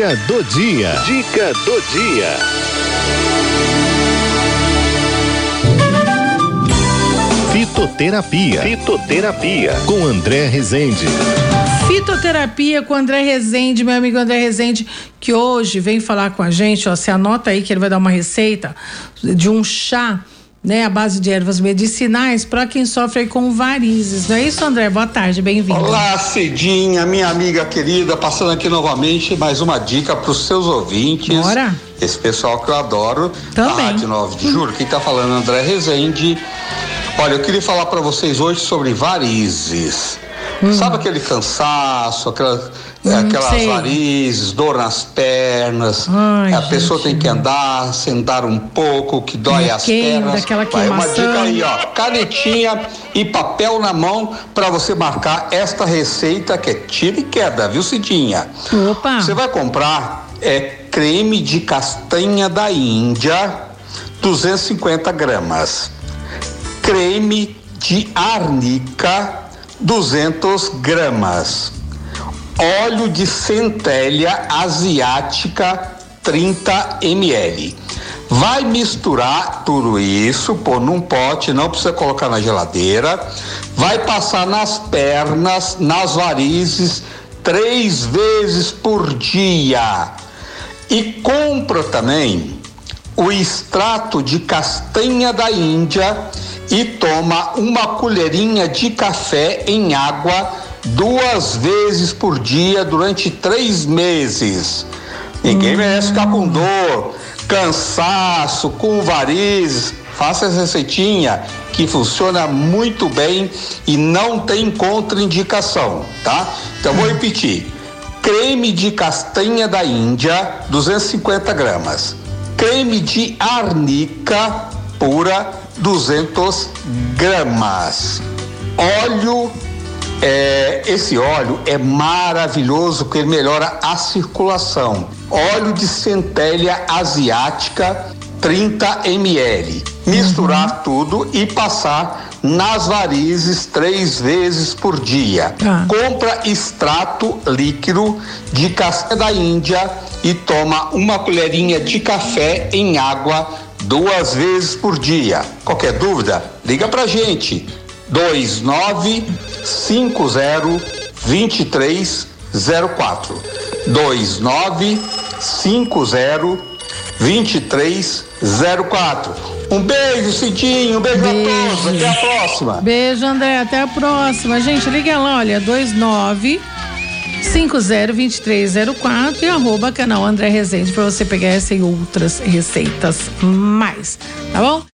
Dica do dia. Dica do dia. Fitoterapia. Fitoterapia com André Rezende. Fitoterapia com André Rezende, meu amigo André Rezende, que hoje vem falar com a gente, ó, você anota aí que ele vai dar uma receita de um chá né, a base de ervas medicinais para quem sofre com varizes. Não é isso, André? Boa tarde, bem-vindo. Olá, Cidinha, minha amiga querida, passando aqui novamente mais uma dica para os seus ouvintes. Bora. Esse pessoal que eu adoro. Também. Da Rádio 9 de Julho. Quem tá falando André Rezende. Olha, eu queria falar para vocês hoje sobre varizes. Hum. Sabe aquele cansaço, aquela, hum, aquelas sei. varizes, dor nas pernas, Ai, a gente. pessoa tem que andar, sentar um pouco, que dói Me as queima, pernas. Vai uma dica aí, ó, canetinha e papel na mão para você marcar esta receita que é tira e queda, viu, Cidinha? Opa! Você vai comprar é creme de castanha da Índia, 250 gramas. Creme de arnica, 200 gramas. Óleo de centelha asiática, 30 ml. Vai misturar tudo isso, pôr num pote, não precisa colocar na geladeira. Vai passar nas pernas, nas varizes, três vezes por dia. E compra também o extrato de castanha da Índia e toma uma colherinha de café em água duas vezes por dia durante três meses. Ninguém hum. merece ficar com dor, cansaço, com varizes. Faça essa receitinha que funciona muito bem e não tem contraindicação, tá? Então vou repetir: creme de castanha da Índia, 250 gramas, creme de arnica pura, 200 gramas. Óleo, é, esse óleo é maravilhoso porque ele melhora a circulação. Óleo de centelha asiática, 30 ml. Misturar uhum. tudo e passar nas varizes três vezes por dia. Ah. Compra extrato líquido de castanha da Índia e toma uma colherinha de café em água duas vezes por dia. Qualquer dúvida, liga pra gente. 2950 2304 2950 2304 Um beijo, Cidinho, um beijo, beijo, a todos, até a próxima. Beijo, André, até a próxima. Gente, liga lá, olha, 29 502304 e arroba canal André Rezende para você pegar essa e outras receitas mais, tá bom?